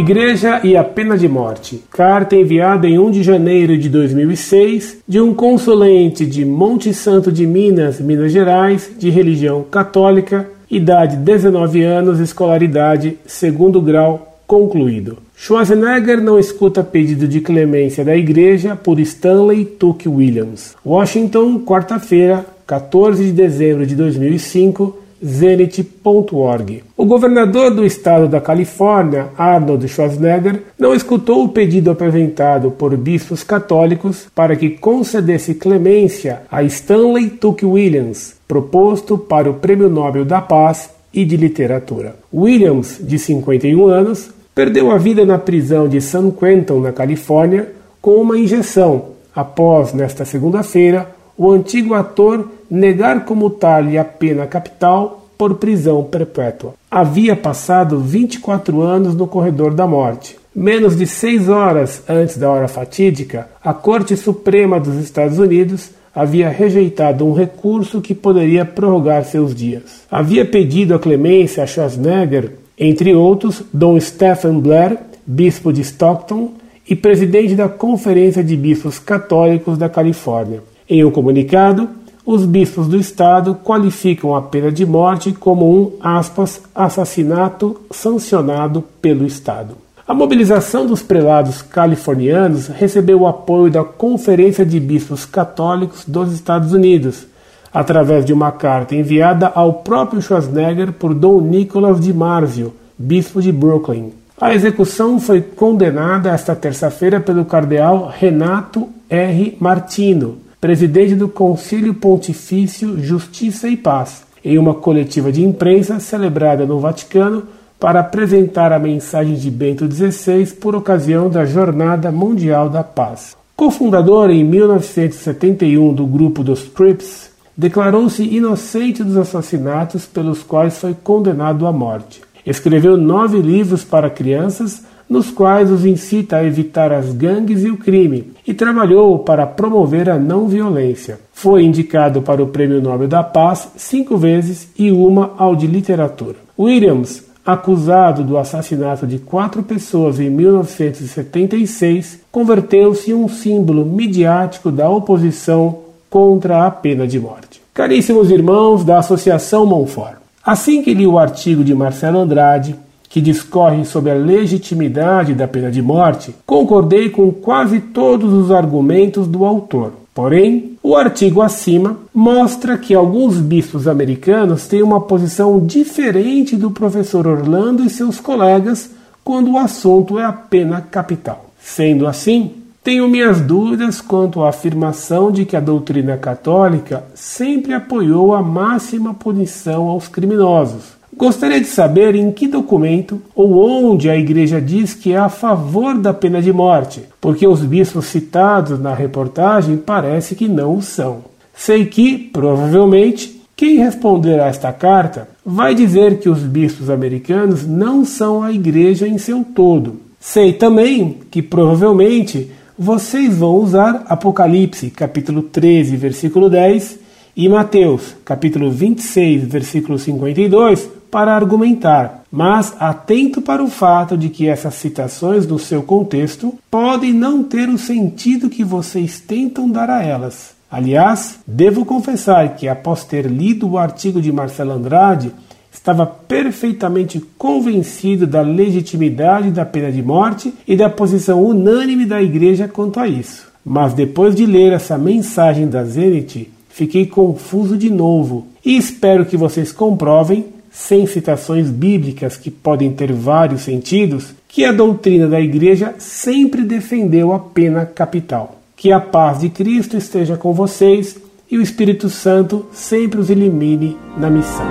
Igreja e a pena de morte. Carta enviada em 1 de janeiro de 2006 de um consulente de Monte Santo de Minas, Minas Gerais, de religião católica, idade 19 anos, escolaridade segundo grau concluído. Schwarzenegger não escuta pedido de clemência da igreja por Stanley Tuck Williams. Washington, quarta-feira, 14 de dezembro de 2005, Zenit.org. O governador do estado da Califórnia, Arnold Schwarzenegger, não escutou o pedido apresentado por bispos católicos para que concedesse clemência a Stanley Tuck Williams, proposto para o Prêmio Nobel da Paz e de Literatura. Williams, de 51 anos, perdeu a vida na prisão de San Quentin, na Califórnia, com uma injeção, após, nesta segunda-feira, o antigo ator negar comutar-lhe a pena capital por prisão perpétua. Havia passado 24 anos no corredor da morte. Menos de seis horas antes da hora fatídica, a Corte Suprema dos Estados Unidos havia rejeitado um recurso que poderia prorrogar seus dias. Havia pedido a clemência a Schwarzenegger, entre outros, Dom Stephen Blair, bispo de Stockton e presidente da Conferência de Bispos Católicos da Califórnia. Em um comunicado, os bispos do estado qualificam a pena de morte como um, aspas, assassinato sancionado pelo Estado. A mobilização dos prelados californianos recebeu o apoio da Conferência de Bispos Católicos dos Estados Unidos, através de uma carta enviada ao próprio Schwarzenegger por Dom Nicholas de Marville, bispo de Brooklyn. A execução foi condenada esta terça-feira pelo cardeal Renato R. Martino, presidente do Concílio Pontifício Justiça e Paz, em uma coletiva de imprensa celebrada no Vaticano para apresentar a mensagem de Bento XVI por ocasião da Jornada Mundial da Paz. Cofundador em 1971 do grupo dos Crips, declarou-se inocente dos assassinatos pelos quais foi condenado à morte. Escreveu nove livros para crianças nos quais os incita a evitar as gangues e o crime, e trabalhou para promover a não violência. Foi indicado para o Prêmio Nobel da Paz cinco vezes e uma ao de literatura. Williams, acusado do assassinato de quatro pessoas em 1976, converteu-se em um símbolo midiático da oposição contra a pena de morte. Caríssimos irmãos da Associação Monfort, assim que li o artigo de Marcelo Andrade, que discorrem sobre a legitimidade da pena de morte, concordei com quase todos os argumentos do autor. Porém, o artigo acima mostra que alguns bispos americanos têm uma posição diferente do professor Orlando e seus colegas quando o assunto é a pena capital. Sendo assim, tenho minhas dúvidas quanto à afirmação de que a doutrina católica sempre apoiou a máxima punição aos criminosos, Gostaria de saber em que documento ou onde a Igreja diz que é a favor da pena de morte, porque os bispos citados na reportagem parece que não o são. Sei que, provavelmente, quem responder a esta carta vai dizer que os bispos americanos não são a Igreja em seu todo. Sei também que, provavelmente, vocês vão usar Apocalipse, capítulo 13, versículo 10, e Mateus, capítulo 26, versículo 52, para argumentar, mas atento para o fato de que essas citações, no seu contexto, podem não ter o sentido que vocês tentam dar a elas. Aliás, devo confessar que, após ter lido o artigo de Marcelo Andrade, estava perfeitamente convencido da legitimidade da pena de morte e da posição unânime da Igreja quanto a isso. Mas depois de ler essa mensagem da Zenit, fiquei confuso de novo e espero que vocês comprovem sem citações bíblicas que podem ter vários sentidos, que a doutrina da Igreja sempre defendeu a pena capital. Que a paz de Cristo esteja com vocês e o Espírito Santo sempre os ilumine na missão.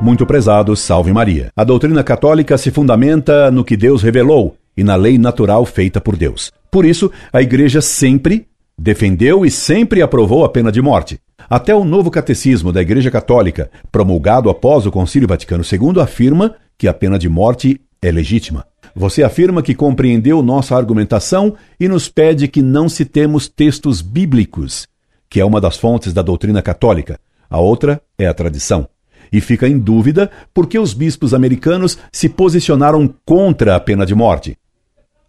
Muito prezado, salve Maria. A doutrina católica se fundamenta no que Deus revelou e na lei natural feita por Deus. Por isso, a Igreja sempre defendeu e sempre aprovou a pena de morte. Até o novo catecismo da Igreja Católica, promulgado após o Concílio Vaticano II, afirma que a pena de morte é legítima. Você afirma que compreendeu nossa argumentação e nos pede que não citemos textos bíblicos, que é uma das fontes da doutrina católica. A outra é a tradição. e fica em dúvida por que os bispos americanos se posicionaram contra a pena de morte.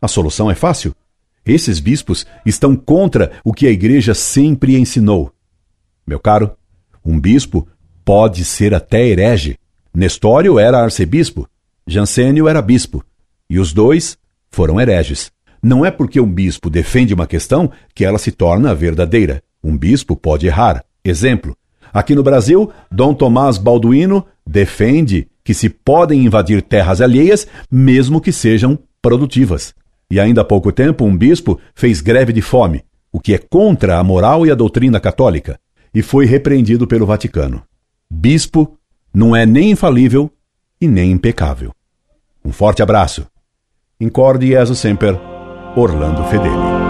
A solução é fácil. Esses bispos estão contra o que a igreja sempre ensinou. Meu caro, um bispo pode ser até herege. Nestório era arcebispo, Jansênio era bispo, e os dois foram hereges. Não é porque um bispo defende uma questão que ela se torna verdadeira. Um bispo pode errar. Exemplo: aqui no Brasil, Dom Tomás Balduino defende que se podem invadir terras alheias, mesmo que sejam produtivas. E ainda há pouco tempo, um bispo fez greve de fome, o que é contra a moral e a doutrina católica, e foi repreendido pelo Vaticano. Bispo não é nem infalível e nem impecável. Um forte abraço. Incorde Jesus Semper, Orlando Fedeli.